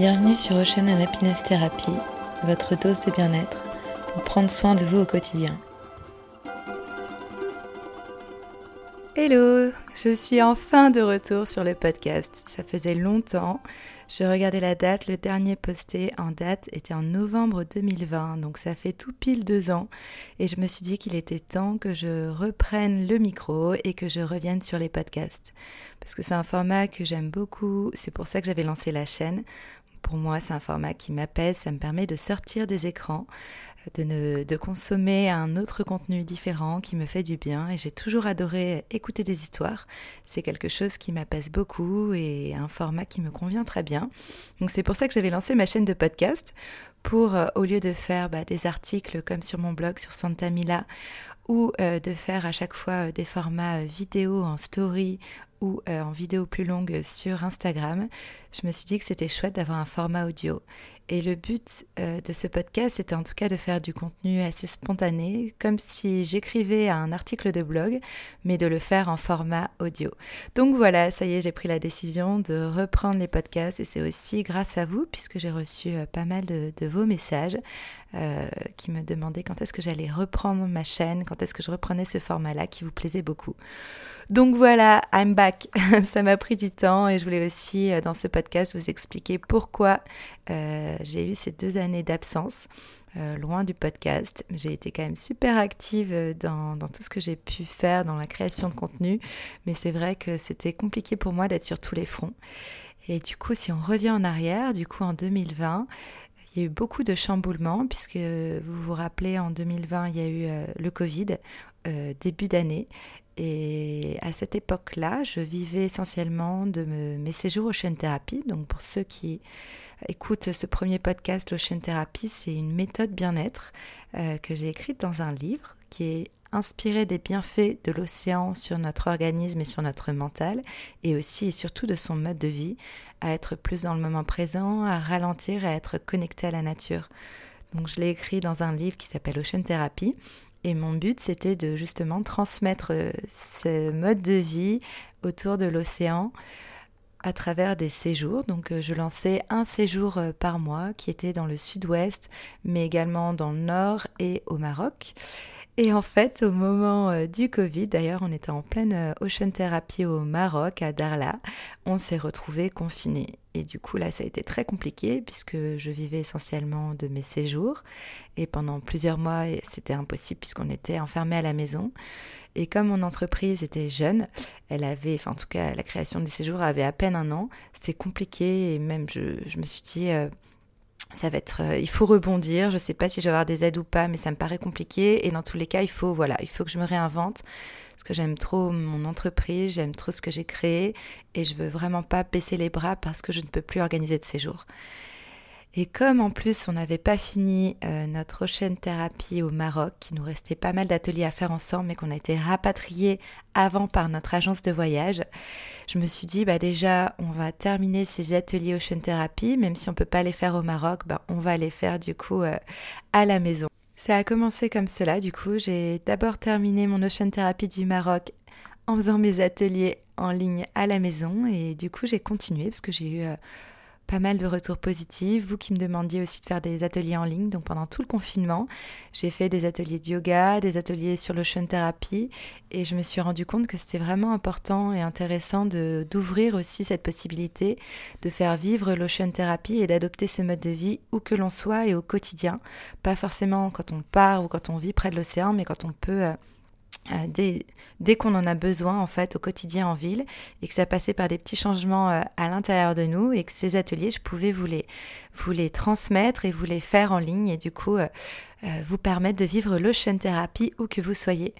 Bienvenue sur Ocean Happiness Therapy, votre dose de bien-être pour prendre soin de vous au quotidien. Hello, je suis enfin de retour sur le podcast. Ça faisait longtemps. Je regardais la date, le dernier posté en date était en novembre 2020, donc ça fait tout pile deux ans. Et je me suis dit qu'il était temps que je reprenne le micro et que je revienne sur les podcasts. Parce que c'est un format que j'aime beaucoup, c'est pour ça que j'avais lancé la chaîne. Pour moi, c'est un format qui m'apaise, ça me permet de sortir des écrans, de, de consommer un autre contenu différent qui me fait du bien. Et j'ai toujours adoré écouter des histoires. C'est quelque chose qui m'apaise beaucoup et un format qui me convient très bien. Donc c'est pour ça que j'avais lancé ma chaîne de podcast pour, euh, au lieu de faire bah, des articles comme sur mon blog sur Santa Mila, ou euh, de faire à chaque fois euh, des formats vidéo en story ou en vidéo plus longue sur Instagram, je me suis dit que c'était chouette d'avoir un format audio. Et le but euh, de ce podcast, c'était en tout cas de faire du contenu assez spontané, comme si j'écrivais un article de blog, mais de le faire en format audio. Donc voilà, ça y est, j'ai pris la décision de reprendre les podcasts et c'est aussi grâce à vous, puisque j'ai reçu euh, pas mal de, vos messages euh, qui me demandaient quand est-ce que j'allais reprendre ma chaîne, quand est-ce que je reprenais ce format-là qui vous plaisait beaucoup. Donc voilà, I'm back. Ça m'a pris du temps et je voulais aussi dans ce podcast vous expliquer pourquoi euh, j'ai eu ces deux années d'absence. Euh, loin du podcast. J'ai été quand même super active euh, dans, dans tout ce que j'ai pu faire dans la création de contenu, mais c'est vrai que c'était compliqué pour moi d'être sur tous les fronts. Et du coup, si on revient en arrière, du coup en 2020, il y a eu beaucoup de chamboulements, puisque vous vous rappelez, en 2020, il y a eu le Covid, début d'année. Et à cette époque-là, je vivais essentiellement de mes séjours chaîne thérapie. Donc pour ceux qui écoute ce premier podcast, l'Ocean Therapy, c'est une méthode bien-être euh, que j'ai écrite dans un livre qui est inspiré des bienfaits de l'océan sur notre organisme et sur notre mental, et aussi et surtout de son mode de vie, à être plus dans le moment présent, à ralentir, à être connecté à la nature. Donc je l'ai écrit dans un livre qui s'appelle Ocean Therapy, et mon but c'était de justement transmettre euh, ce mode de vie autour de l'océan à travers des séjours. Donc euh, je lançais un séjour euh, par mois qui était dans le sud-ouest, mais également dans le nord et au Maroc. Et en fait, au moment euh, du Covid, d'ailleurs, on était en pleine ocean therapy au Maroc, à Darla, on s'est retrouvés confinés. Et du coup, là, ça a été très compliqué puisque je vivais essentiellement de mes séjours. Et pendant plusieurs mois, c'était impossible puisqu'on était enfermés à la maison. Et comme mon entreprise était jeune, elle avait, enfin en tout cas la création des séjours avait à peine un an, c'était compliqué et même je, je me suis dit, euh, ça va être, euh, il faut rebondir, je ne sais pas si je vais avoir des aides ou pas, mais ça me paraît compliqué. Et dans tous les cas, il faut, voilà, il faut que je me réinvente. Parce que j'aime trop mon entreprise, j'aime trop ce que j'ai créé. Et je veux vraiment pas baisser les bras parce que je ne peux plus organiser de séjours. Et comme en plus on n'avait pas fini euh, notre prochaine thérapie au Maroc, qu'il nous restait pas mal d'ateliers à faire ensemble, mais qu'on a été rapatriés avant par notre agence de voyage, je me suis dit bah déjà on va terminer ces ateliers Ocean Therapy, même si on peut pas les faire au Maroc, bah, on va les faire du coup euh, à la maison. Ça a commencé comme cela, du coup j'ai d'abord terminé mon Ocean Therapy du Maroc en faisant mes ateliers en ligne à la maison et du coup j'ai continué parce que j'ai eu euh, pas mal de retours positifs. Vous qui me demandiez aussi de faire des ateliers en ligne. Donc pendant tout le confinement, j'ai fait des ateliers de yoga, des ateliers sur l'ocean therapy et je me suis rendu compte que c'était vraiment important et intéressant d'ouvrir aussi cette possibilité de faire vivre l'ocean therapy et d'adopter ce mode de vie où que l'on soit et au quotidien. Pas forcément quand on part ou quand on vit près de l'océan, mais quand on peut euh, euh, dès, qu'on en a besoin en fait au quotidien en ville et que ça passait par des petits changements euh, à l'intérieur de nous et que ces ateliers je pouvais vous les, vous les transmettre et vous les faire en ligne et du coup euh, vous permettre de vivre l'ocean therapy où que vous soyez.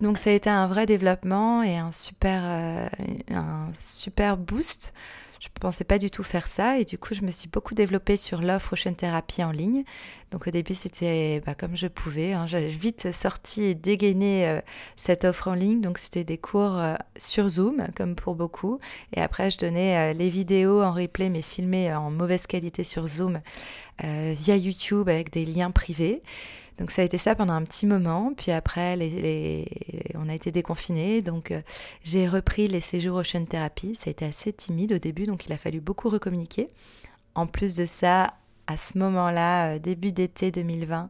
Donc ça a été un vrai développement et un super, un super boost je ne pensais pas du tout faire ça et du coup je me suis beaucoup développée sur l'offre Ocean Therapy en ligne. Donc au début c'était bah, comme je pouvais, hein. j'ai vite sorti et dégainé euh, cette offre en ligne. Donc c'était des cours euh, sur Zoom comme pour beaucoup et après je donnais euh, les vidéos en replay mais filmées en mauvaise qualité sur Zoom via YouTube avec des liens privés. Donc ça a été ça pendant un petit moment, puis après on a été déconfinés, donc euh, j'ai repris les séjours Ocean Therapy. Ça a été assez timide au début, donc il a fallu beaucoup recommuniquer. en plus de ça, à ce moment-là, euh, début d'été 2020,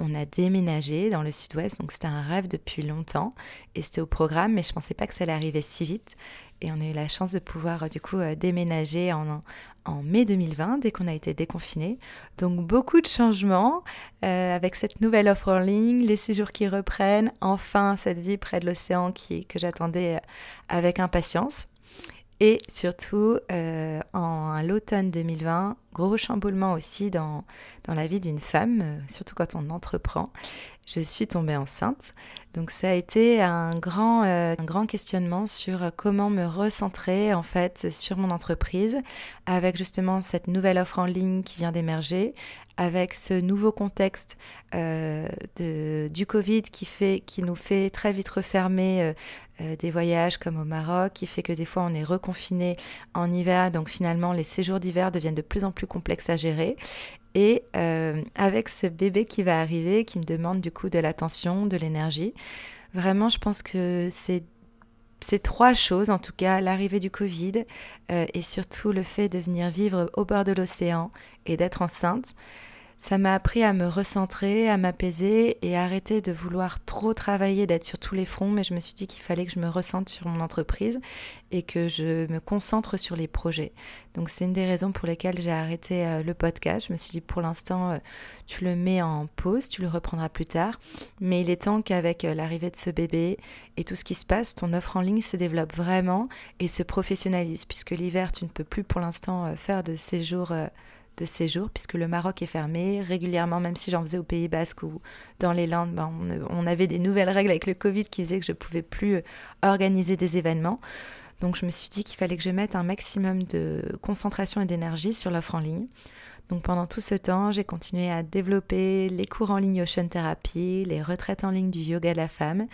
on a déménagé dans le sud-ouest, donc c'était un rêve depuis longtemps et c'était au programme, mais je ne pensais pas que ça allait arriver si vite. Et on a eu la chance de pouvoir euh, du coup déménager en, en mai 2020, dès qu'on a été déconfiné. Donc beaucoup de changements avec cette nouvelle offre en ligne, les séjours qui reprennent, enfin cette vie près de l'océan qui, que j'attendais avec impatience. Et surtout, euh, en l'automne 2020, gros chamboulement aussi dans, dans la vie d'une femme, euh, surtout quand on entreprend. Je suis tombée enceinte. Donc ça a été un grand, euh, un questionnement sur comment me recentrer en fait sur mon entreprise avec justement cette nouvelle offre en ligne qui vient d'émerger, avec ce nouveau contexte euh, du Covid qui, fait, nous fait très vite refermer euh, euh, des voyages comme au Maroc, qui fait que des fois on est reconfiné en hiver, donc finalement les séjours d'hiver deviennent de plus en plus complexes à gérer. Et avec ce bébé qui va arriver, qui me demande du coup de l'attention, de l'énergie, vraiment je pense que c'est ces trois choses, en tout cas l'arrivée du Covid et surtout le fait de venir vivre au bord de l'océan et d'être enceinte, ça m'a appris à me recentrer, à m'apaiser et arrêter de vouloir trop travailler, d'être sur tous les fronts, mais je me suis dit qu'il fallait que je me ressente sur mon entreprise et que je me concentre sur les projets. Donc c'est une des raisons pour lesquelles j'ai arrêté euh, le podcast. Je me suis dit pour l'instant, euh, tu le mets en pause, tu le reprendras plus tard, mais il est temps qu'avec euh, l'arrivée de ce bébé et tout ce qui se passe, ton offre en ligne se développe vraiment et se professionnalise, puisque l'hiver, tu ne peux plus pour l'instant faire de séjours de séjour puisque le Maroc est fermé régulièrement, même si j'en faisais au Pays Basque ou dans les Landes, ben, on, avait des nouvelles règles avec le Covid qui faisaient que je ne pouvais plus euh, organiser des événements. Donc je me suis dit qu'il fallait que je mette un maximum de concentration et d'énergie sur l'offre en ligne. Donc pendant tout ce temps, j'ai continué à développer les cours en ligne Ocean Therapy, les retraites en ligne du yoga de la femme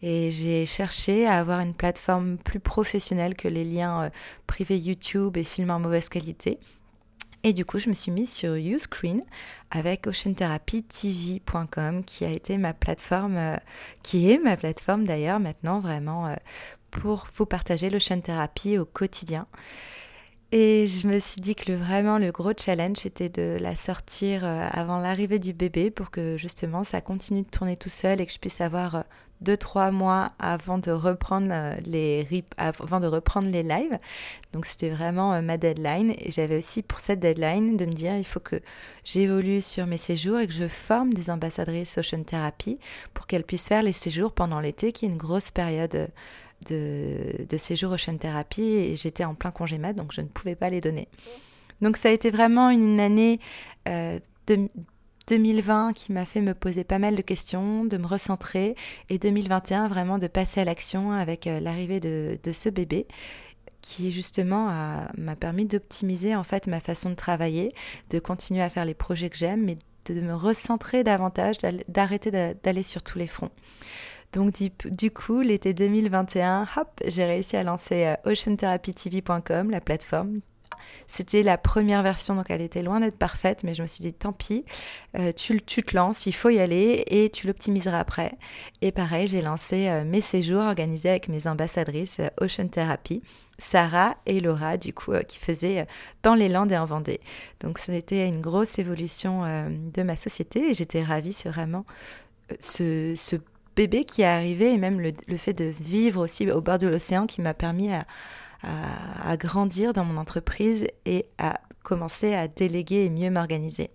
et j'ai cherché à avoir une plateforme plus professionnelle que les liens euh, privés YouTube et films en mauvaise qualité. Et du coup, je me suis mise sur Uscreen avec oceantherapytv.com qui a été ma plateforme, euh, qui est ma plateforme d'ailleurs maintenant vraiment euh, pour vous partager l'ocean therapy au quotidien. Et je me suis dit que vraiment le gros challenge était de la sortir euh, avant l'arrivée du bébé pour que justement ça continue de tourner tout seul et que je puisse avoir deux trois mois avant de reprendre euh, les avant de reprendre les lives. Donc c'était vraiment euh, ma deadline et j'avais aussi pour cette deadline de me dire il faut que j'évolue sur mes séjours et que je forme des ambassadrices Ocean Therapy pour qu'elles puissent faire les séjours pendant l'été qui est une grosse période de, de séjour Ocean Therapy et j'étais en plein congé mat donc je ne pouvais pas les donner. Donc ça a été vraiment une année euh, de, 2020 qui m'a fait me poser pas mal de questions, de me recentrer, et 2021 vraiment de passer à l'action avec euh, l'arrivée de, ce bébé qui justement m'a permis d'optimiser en fait ma façon de travailler, de continuer à faire les projets que j'aime, mais de, me recentrer davantage, d'arrêter d'aller sur tous les fronts. Donc du, coup, l'été 2021, hop, j'ai réussi à lancer euh, oceantherapytv.com, la plateforme c'était la première version, donc elle était loin d'être parfaite, mais je me suis dit, tant pis, euh, tu, te lances, il faut y aller et tu l'optimiseras après. Et pareil, j'ai lancé euh, mes séjours organisés avec mes ambassadrices euh, Ocean Therapy. Sarah et Laura, du coup, qui faisaient dans les Landes et en Vendée. Donc, c'était une grosse évolution de ma société et j'étais ravie. C'est vraiment ce, ce, bébé qui est arrivé et même le, fait de vivre aussi au bord de l'océan qui m'a permis à, à, grandir dans mon entreprise et à commencer à déléguer et mieux m'organiser.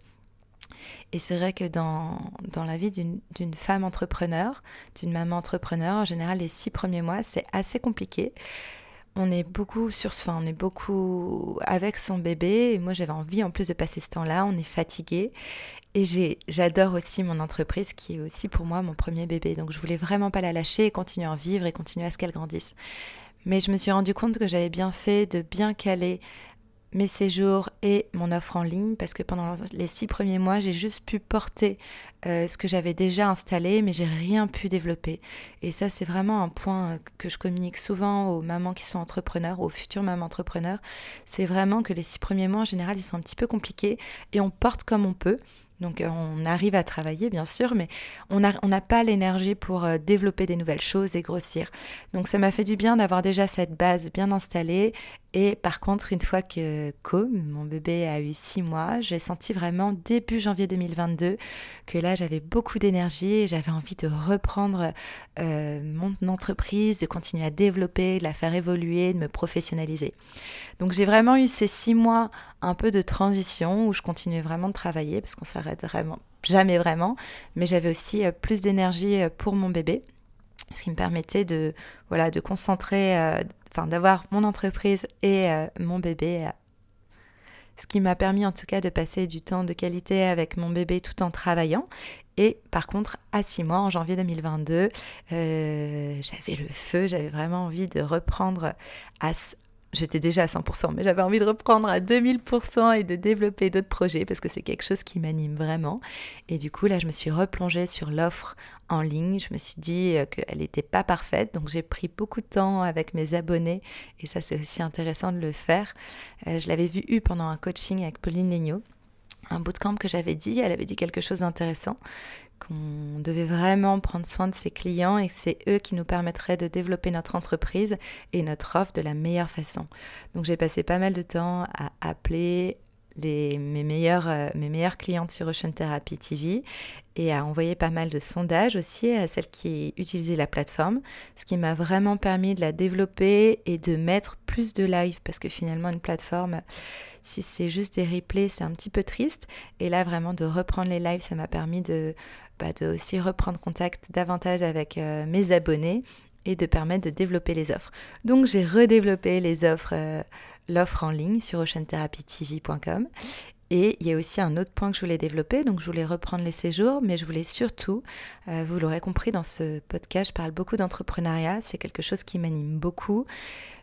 Et c'est vrai que dans, dans la vie d'une femme entrepreneur, d'une maman entrepreneur, en général, les six premiers mois, c'est assez compliqué. On est beaucoup sur ce, on est beaucoup avec son bébé. Et moi, j'avais envie en plus de passer ce temps-là. On est fatigué. Et j'adore aussi mon entreprise qui est aussi pour moi mon premier bébé. Donc je voulais vraiment pas la lâcher et continuer à en vivre et continuer à ce qu'elle grandisse. Mais je me suis rendu compte que j'avais bien fait de bien caler mes séjours et mon offre en ligne parce que pendant les six premiers mois, j'ai juste pu porter euh, ce que j'avais déjà installé, mais j'ai rien pu développer. Et ça, c'est vraiment un point que je communique souvent aux mamans qui sont entrepreneurs, aux futures mamans entrepreneurs. C'est vraiment que les six premiers mois, en général, ils sont un petit peu compliqués et on porte comme on peut. Donc euh, on arrive à travailler bien sûr, mais on n'a pas l'énergie pour euh, développer des nouvelles choses et grossir. Donc ça m'a fait du bien d'avoir déjà cette base bien installée Et par contre, une fois que Co, mon bébé, a eu six mois, j'ai senti vraiment début janvier 2022 que là, j'avais beaucoup d'énergie et j'avais envie de reprendre euh, mon entreprise, de continuer à développer, de la faire évoluer, de me professionnaliser. Donc j'ai vraiment eu ces six mois un peu de transition où je continuais vraiment de travailler parce qu'on s'arrête vraiment jamais vraiment, mais j'avais aussi euh, plus d'énergie euh, pour mon bébé ce qui me permettait de voilà de concentrer enfin d'avoir mon entreprise et euh, mon bébé. Euh, ce qui m'a permis en tout cas de passer du temps de qualité avec mon bébé tout en travaillant. Et par contre, à six mois, en janvier 2022, euh, j'avais le feu, j'avais vraiment envie de reprendre à, j'étais déjà à 100%, mais j'avais envie de reprendre à 2000% et de développer d'autres projets parce que c'est quelque chose qui m'anime vraiment. Et du coup, là, je me suis replongée sur l'offre en ligne. Je me suis dit euh, qu'elle n'était pas parfaite, donc j'ai pris beaucoup de temps avec mes abonnés et ça, c'est aussi intéressant de le faire. Euh, je l'avais vu eu pendant un coaching avec Pauline Legnaud un bootcamp que j'avais dit, elle avait dit quelque chose d'intéressant, qu'on devait vraiment prendre soin de ses clients et que c'est eux qui nous permettraient de développer notre entreprise et notre offre de la meilleure façon. Donc j'ai passé pas mal de temps à appeler les, mes, meilleures, euh, mes meilleures clientes sur Ocean Therapy TV et à envoyer pas mal de sondages aussi à celles qui utilisaient la plateforme, ce qui m'a vraiment permis de la développer et de mettre plus de live parce que finalement une plateforme, si c'est juste des replays, c'est un petit peu triste. Et là vraiment de reprendre les lives, ça m'a permis de bah, de aussi reprendre contact davantage avec euh, mes abonnés et de permettre de développer les offres. Donc j'ai redéveloppé les offres, euh, l'offre en ligne sur oceantherapytv.com. Et il y a aussi un autre point que je voulais développer, donc je voulais reprendre les séjours, mais je voulais surtout, euh, vous l'aurez compris dans ce podcast, je parle beaucoup d'entrepreneuriat, c'est quelque chose qui m'anime beaucoup.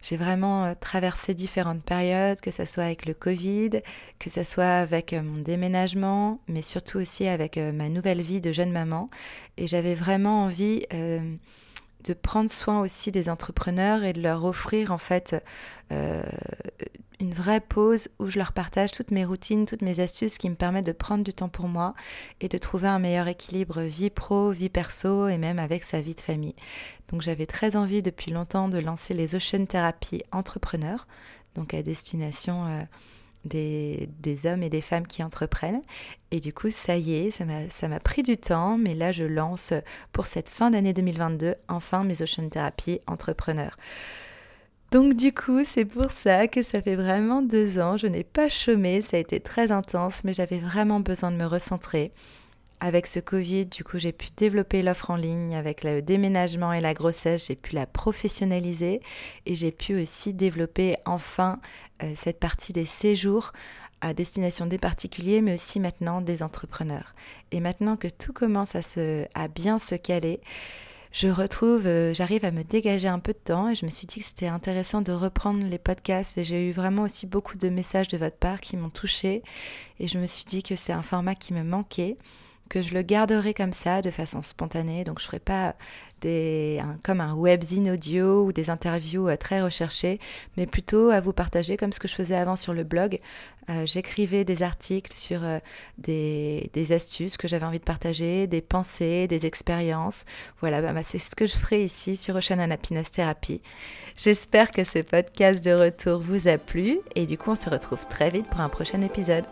J'ai vraiment euh, traversé différentes périodes, que ce soit avec le Covid, que ce soit avec euh, mon déménagement, mais surtout aussi avec ma nouvelle vie de jeune maman. Et j'avais vraiment envie de prendre soin aussi des entrepreneurs et de leur offrir en fait une vraie pause où je leur partage toutes mes routines, toutes mes astuces qui me permettent de prendre du temps pour moi et de trouver un meilleur équilibre vie pro, vie perso et même avec sa vie de famille. Donc j'avais très envie depuis longtemps de lancer les Ocean Therapy Entrepreneurs, donc à destination euh, des, hommes et des femmes qui entreprennent. Et du coup, ça y est, ça m'a pris du temps, mais là je lance pour cette fin d'année 2022 enfin mes Ocean Therapy Entrepreneurs. Donc du coup, c'est pour ça que ça fait vraiment deux ans, je n'ai pas chômé, ça a été très intense, mais j'avais vraiment besoin de me recentrer avec ce Covid, du coup, j'ai pu développer l'offre en ligne. Avec le déménagement et la grossesse, j'ai pu la professionnaliser et j'ai pu aussi développer enfin euh, cette partie des séjours à destination des particuliers, mais aussi maintenant des entrepreneurs. Et maintenant que tout commence à, bien se caler, je retrouve, euh, j'arrive à me dégager un peu de temps et je me suis dit que c'était intéressant de reprendre les podcasts et j'ai eu vraiment aussi beaucoup de messages de votre part qui m'ont touché et je me suis dit que c'est un format qui me manquait que je le garderai comme ça de façon spontanée. Donc je ne ferai pas des, comme un webzine audio ou des interviews euh, très recherchées, mais plutôt à vous partager comme ce que je faisais avant sur le blog. Euh, j'écrivais des articles sur euh, des, des, astuces que j'avais envie de partager, des pensées, des expériences. Voilà, bah, bah, c'est ce que je ferai ici sur Ocean Happiness Therapy. J'espère que ce podcast de retour vous a plu et du coup on se retrouve très vite pour un prochain épisode.